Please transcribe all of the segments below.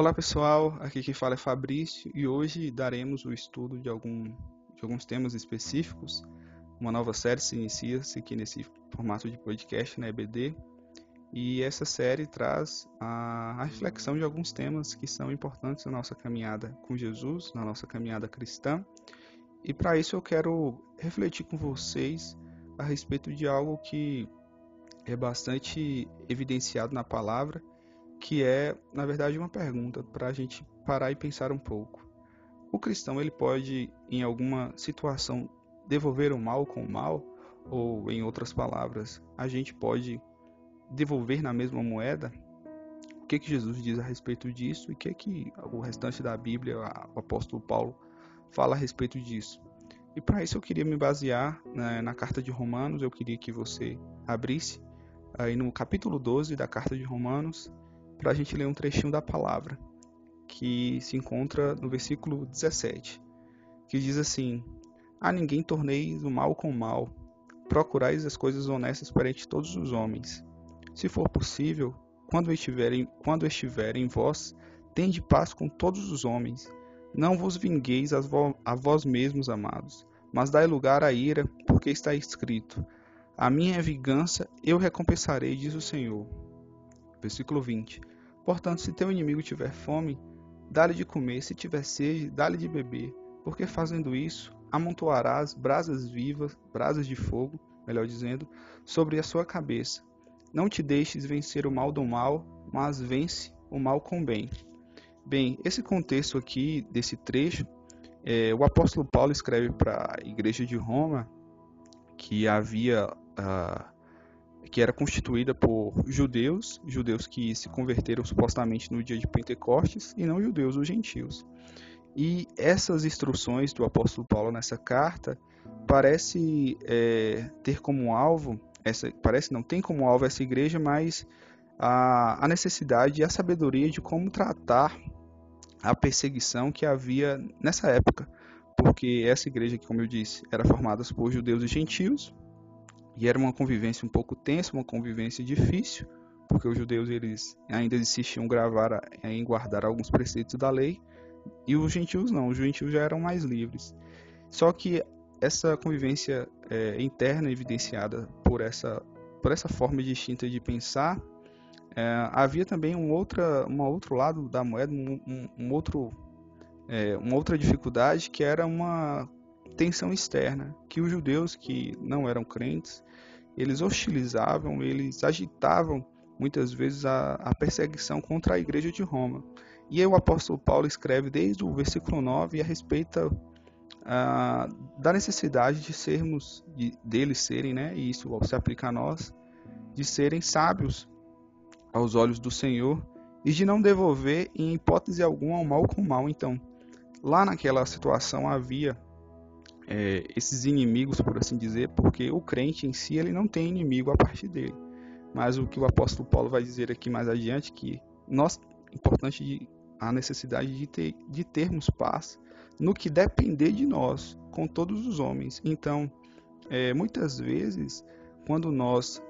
Olá pessoal, aqui quem fala é Fabrício e hoje daremos o estudo de, algum, de alguns temas específicos. Uma nova série se inicia-se aqui nesse formato de podcast na EBD e essa série traz a, a reflexão de alguns temas que são importantes na nossa caminhada com Jesus, na nossa caminhada cristã. E para isso eu quero refletir com vocês a respeito de algo que é bastante evidenciado na palavra, que é, na verdade, uma pergunta para a gente parar e pensar um pouco. O cristão ele pode, em alguma situação, devolver o mal com o mal? Ou, em outras palavras, a gente pode devolver na mesma moeda? O que, que Jesus diz a respeito disso e o que, que o restante da Bíblia, o apóstolo Paulo, fala a respeito disso? E para isso eu queria me basear né, na carta de Romanos, eu queria que você abrisse aí no capítulo 12 da carta de Romanos, para a gente ler um trechinho da palavra, que se encontra no versículo 17, que diz assim: A ninguém torneis o mal com o mal, procurais as coisas honestas perante todos os homens. Se for possível, quando estiverem, quando estiverem vós, tende paz com todos os homens. Não vos vingueis a vós mesmos, amados, mas dai lugar à ira, porque está escrito: A minha vingança, eu recompensarei, diz o Senhor. Versículo 20. Portanto, se teu inimigo tiver fome, dá-lhe de comer, se tiver sede, dá-lhe de beber, porque fazendo isso, amontoarás brasas vivas, brasas de fogo, melhor dizendo, sobre a sua cabeça. Não te deixes vencer o mal do mal, mas vence o mal com bem. Bem, esse contexto aqui desse trecho, é, o apóstolo Paulo escreve para a igreja de Roma que havia uh, que era constituída por judeus, judeus que se converteram supostamente no dia de Pentecostes, e não judeus, os gentios. E essas instruções do apóstolo Paulo nessa carta parece é, ter como alvo, essa, parece não tem como alvo essa igreja, mas a, a necessidade e a sabedoria de como tratar a perseguição que havia nessa época, porque essa igreja, como eu disse, era formada por judeus e gentios, e era uma convivência um pouco tensa, uma convivência difícil, porque os judeus eles ainda insistiam gravar em guardar alguns preceitos da lei, e os gentios não, os gentios já eram mais livres. Só que essa convivência é, interna evidenciada por essa por essa forma distinta de pensar, é, havia também um outra, um outro lado da moeda, um, um, um outro, é, uma outra dificuldade que era uma tensão externa, que os judeus que não eram crentes, eles hostilizavam, eles agitavam muitas vezes a, a perseguição contra a igreja de Roma. E aí o apóstolo Paulo escreve desde o versículo 9 a respeito ah, da necessidade de sermos, de, deles serem, né, e isso se aplica a nós, de serem sábios aos olhos do Senhor e de não devolver em hipótese alguma o mal com o mal. Então, lá naquela situação havia é, esses inimigos, por assim dizer, porque o crente em si ele não tem inimigo a partir dele. Mas o que o apóstolo Paulo vai dizer aqui mais adiante que nós importante de, a necessidade de, ter, de termos paz no que depender de nós com todos os homens. Então, é, muitas vezes, quando nós,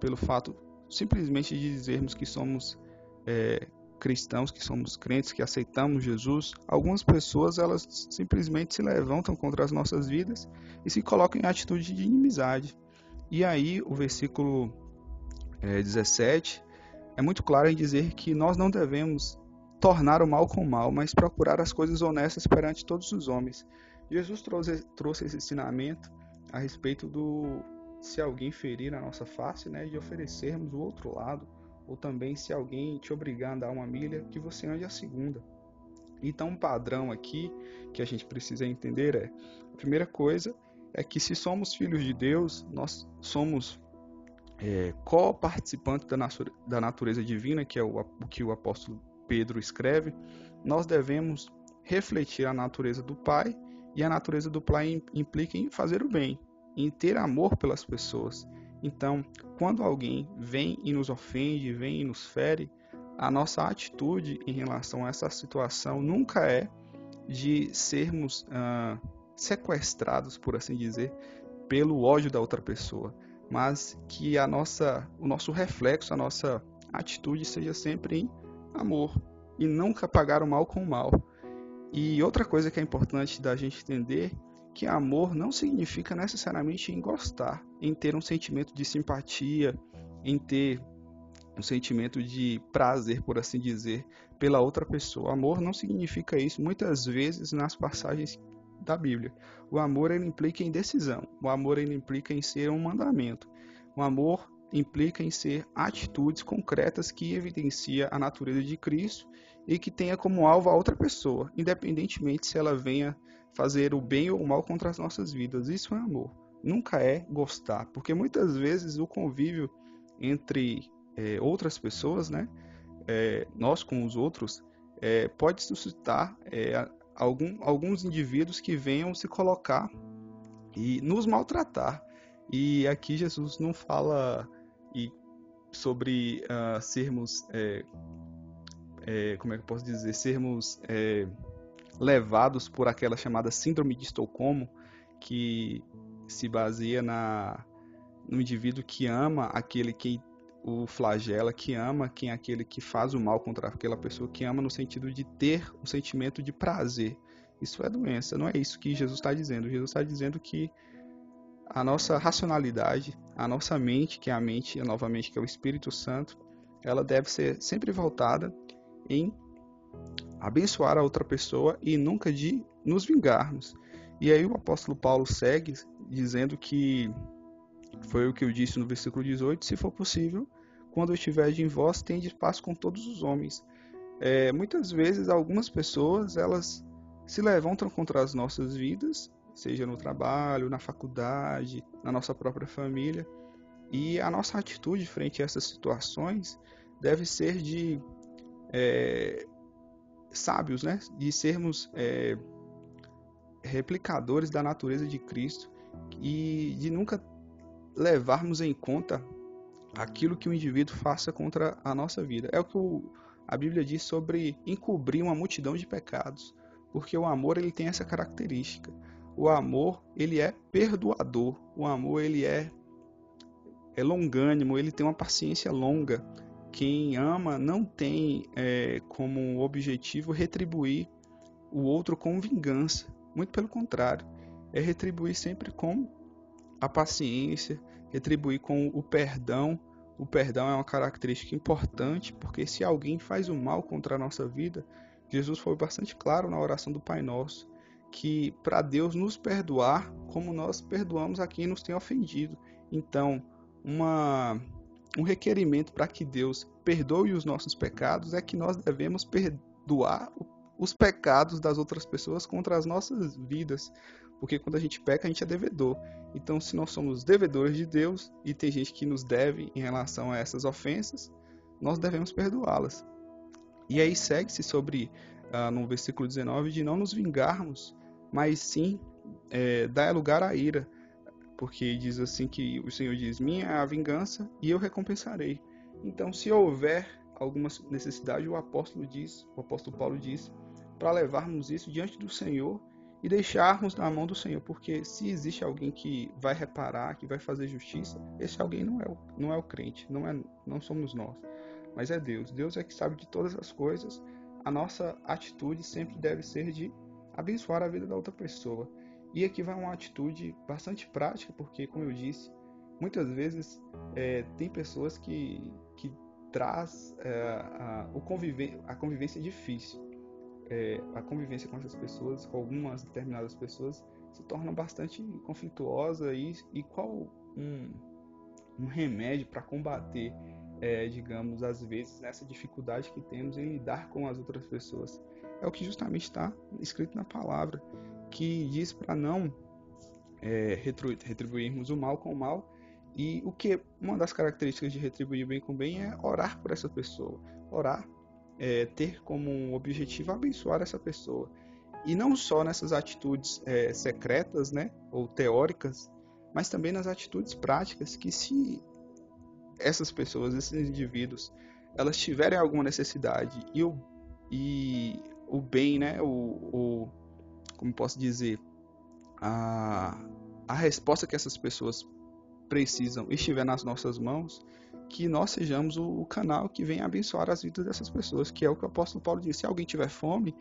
pelo fato simplesmente de dizermos que somos é, cristãos, que somos crentes, que aceitamos Jesus, algumas pessoas elas simplesmente se levantam contra as nossas vidas e se colocam em atitude de inimizade. E aí o versículo é, 17 é muito claro em dizer que nós não devemos tornar o mal com o mal, mas procurar as coisas honestas perante todos os homens. Jesus trouxe, trouxe esse ensinamento a respeito do se alguém ferir a nossa face, né, de oferecermos o outro lado ou também se alguém te obrigar a andar uma milha, que você ande a segunda. Então, um padrão aqui que a gente precisa entender é: a primeira coisa é que se somos filhos de Deus, nós somos é, co-participantes da, da, natureza divina, que é o, o que o apóstolo Pedro escreve, nós devemos refletir a natureza do Pai, e a natureza do Pai implica em fazer o bem, em ter amor pelas pessoas. Então, quando alguém vem e nos ofende, vem e nos fere, a nossa atitude em relação a essa situação nunca é de sermos ah, sequestrados, por assim dizer, pelo ódio da outra pessoa, mas que a nossa, o nosso reflexo, a nossa atitude seja sempre em amor, e nunca pagar o mal com o mal. E outra coisa que é importante da gente entender que amor não significa necessariamente em gostar, em ter um sentimento de simpatia, em ter um sentimento de prazer, por assim dizer, pela outra pessoa. Amor não significa isso muitas vezes nas passagens da Bíblia. O amor ele implica em decisão. O amor ele implica em ser um mandamento. O amor implica em ser atitudes concretas que evidencia a natureza de Cristo e que tenha como alvo a outra pessoa, independentemente se ela venha fazer o bem ou o mal contra as nossas vidas. Isso é amor. Nunca é gostar, porque muitas vezes o convívio entre é, outras pessoas, né, é, nós com os outros, é, pode suscitar é, algum, alguns indivíduos que venham se colocar e nos maltratar. E aqui Jesus não fala e sobre uh, sermos, é, é, como é que eu posso dizer, sermos levados por aquela chamada síndrome de Estocolmo, que se baseia na, no indivíduo que ama aquele que o flagela, que ama quem é aquele que faz o mal contra aquela pessoa, que ama no sentido de ter um sentimento de prazer. Isso é doença, não é isso que Jesus está dizendo. Jesus está dizendo que a nossa racionalidade, a nossa mente, que é a mente, novamente, que é o Espírito Santo, ela deve ser sempre voltada em abençoar a outra pessoa e nunca de nos vingarmos. E aí o apóstolo Paulo segue dizendo que foi o que eu disse no versículo 18: se for possível, quando eu estiver em vós, tende paz com todos os homens. É, muitas vezes, algumas pessoas elas se levantam contra as nossas vidas seja no trabalho, na faculdade, na nossa própria família. E a nossa atitude frente a essas situações deve ser de é, sábios, né? de sermos é, replicadores da natureza de Cristo e de nunca levarmos em conta aquilo que o indivíduo faça contra a nossa vida. É o que o, a Bíblia diz sobre encobrir uma multidão de pecados, porque o amor ele tem essa característica o amor ele é perdoador, o amor ele é, é longânimo, ele tem uma paciência longa. Quem ama não tem é, como objetivo retribuir o outro com vingança, muito pelo contrário, é retribuir sempre com a paciência, retribuir com o perdão. O perdão é uma característica importante, porque se alguém faz o mal contra a nossa vida, Jesus foi bastante claro na oração do Pai Nosso que para Deus nos perdoar como nós perdoamos a quem nos tem ofendido. Então, uma, um requerimento para que Deus perdoe os nossos pecados é que nós devemos perdoar os pecados das outras pessoas contra as nossas vidas. Porque quando a gente peca, a gente é devedor. Então, se nós somos devedores de Deus e tem gente que nos deve em relação a essas ofensas, nós devemos perdoá-las. E aí segue-se sobre, uh, no versículo 19, de não nos vingarmos mas sim é, dá lugar à ira, porque diz assim que o Senhor diz: Minha é a vingança e eu recompensarei. Então, se houver alguma necessidade, o apóstolo diz, o apóstolo Paulo diz, para levarmos isso diante do Senhor e deixarmos na mão do Senhor, porque se existe alguém que vai reparar, que vai fazer justiça, esse alguém não é o, não é o crente, não é não somos nós, mas é Deus. Deus é que sabe de todas as coisas. A nossa atitude sempre deve ser de abençoar a vida da outra pessoa. E aqui vai uma atitude bastante prática, porque, como eu disse, muitas vezes é, tem pessoas que, que traz é, a, o a convivência difícil. É, a convivência com essas pessoas, com algumas determinadas pessoas, se torna bastante conflituosa e, e qual um, um remédio para combater, é, digamos, às vezes, nessa dificuldade que temos em lidar com as outras pessoas é o que justamente está escrito na palavra, que diz para não é, retribuirmos o mal com o mal. E o que uma das características de retribuir bem com bem é orar por essa pessoa, orar, é, ter como objetivo abençoar essa pessoa. E não só nessas atitudes é, secretas, né, ou teóricas, mas também nas atitudes práticas que se essas pessoas, esses indivíduos, elas tiverem alguma necessidade e, o, e o bem, né? O, o como posso dizer, a, a resposta que essas pessoas precisam estiver nas nossas mãos, que nós sejamos o, canal que vem abençoar as vidas dessas pessoas, que é o que o apóstolo Paulo disse. Se alguém tiver fome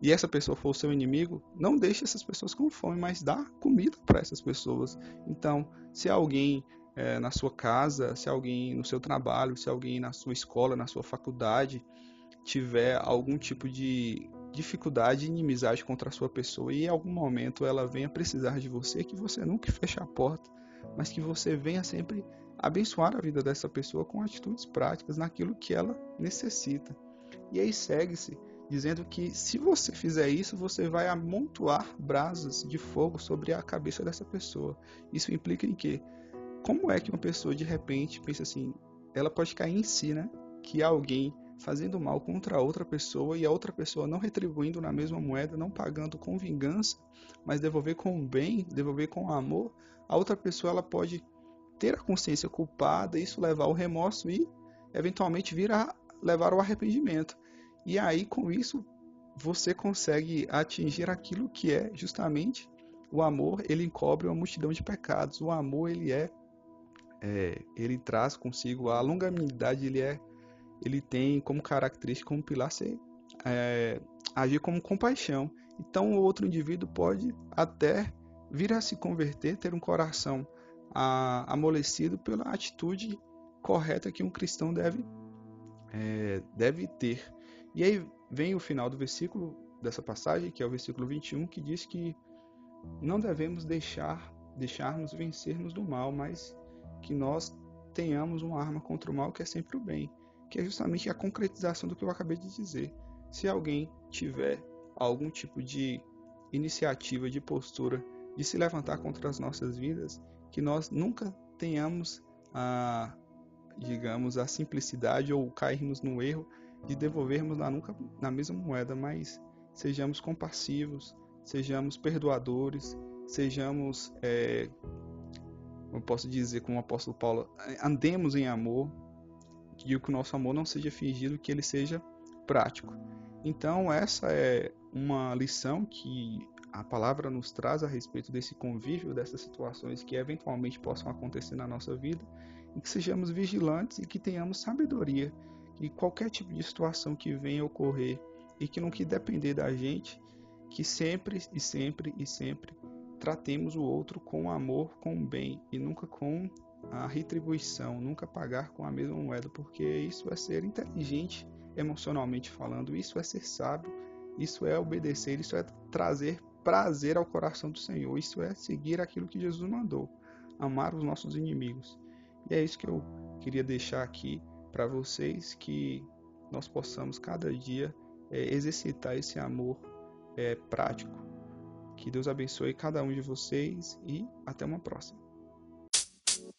e essa pessoa for o seu inimigo, não deixe essas pessoas com fome, mas dá comida para essas pessoas. Então, se alguém é, na sua casa, se alguém no seu trabalho, se alguém na sua escola, na sua faculdade tiver algum tipo de dificuldade e inimizade contra a sua pessoa e em algum momento ela venha precisar de você, que você nunca feche a porta, mas que você venha sempre abençoar a vida dessa pessoa com atitudes práticas naquilo que ela necessita. E aí segue-se dizendo que se você fizer isso, você vai amontoar brasas de fogo sobre a cabeça dessa pessoa. Isso implica em que? Como é que uma pessoa de repente pensa assim, ela pode cair em si, né? Que alguém fazendo mal contra outra pessoa e a outra pessoa não retribuindo na mesma moeda, não pagando com vingança, mas devolver com bem, devolver com amor, a outra pessoa ela pode ter a consciência culpada, isso levar ao remorso e eventualmente vir a levar ao arrependimento. E aí com isso você consegue atingir aquilo que é justamente o amor, ele encobre uma multidão de pecados. O amor ele é, é ele traz consigo a longanimidade, ele é ele tem como característica, como pilar, ser, é, agir como compaixão. Então, o outro indivíduo pode até vir a se converter, ter um coração a, amolecido pela atitude correta que um cristão deve, é, deve ter. E aí vem o final do versículo dessa passagem, que é o versículo 21, que diz que não devemos deixar deixarmos vencermos do mal, mas que nós tenhamos uma arma contra o mal que é sempre o bem que é justamente a concretização do que eu acabei de dizer. Se alguém tiver algum tipo de iniciativa, de postura, de se levantar contra as nossas vidas, que nós nunca tenhamos a, digamos, a simplicidade ou cairmos no erro de devolvermos na, nunca, na mesma moeda, mas sejamos compassivos, sejamos perdoadores, sejamos, é, como posso dizer, como o apóstolo Paulo, andemos em amor, que o nosso amor não seja fingido, que ele seja prático. Então, essa é uma lição que a palavra nos traz a respeito desse convívio, dessas situações que eventualmente possam acontecer na nossa vida, e que sejamos vigilantes e que tenhamos sabedoria, que qualquer tipo de situação que venha ocorrer e que não que depender da gente, que sempre e sempre e sempre tratemos o outro com amor, com bem e nunca com a retribuição, nunca pagar com a mesma moeda, porque isso é ser inteligente emocionalmente falando, isso é ser sábio, isso é obedecer, isso é trazer prazer ao coração do Senhor, isso é seguir aquilo que Jesus mandou, amar os nossos inimigos. E é isso que eu queria deixar aqui para vocês, que nós possamos cada dia é, exercitar esse amor é, prático. Que Deus abençoe cada um de vocês e até uma próxima.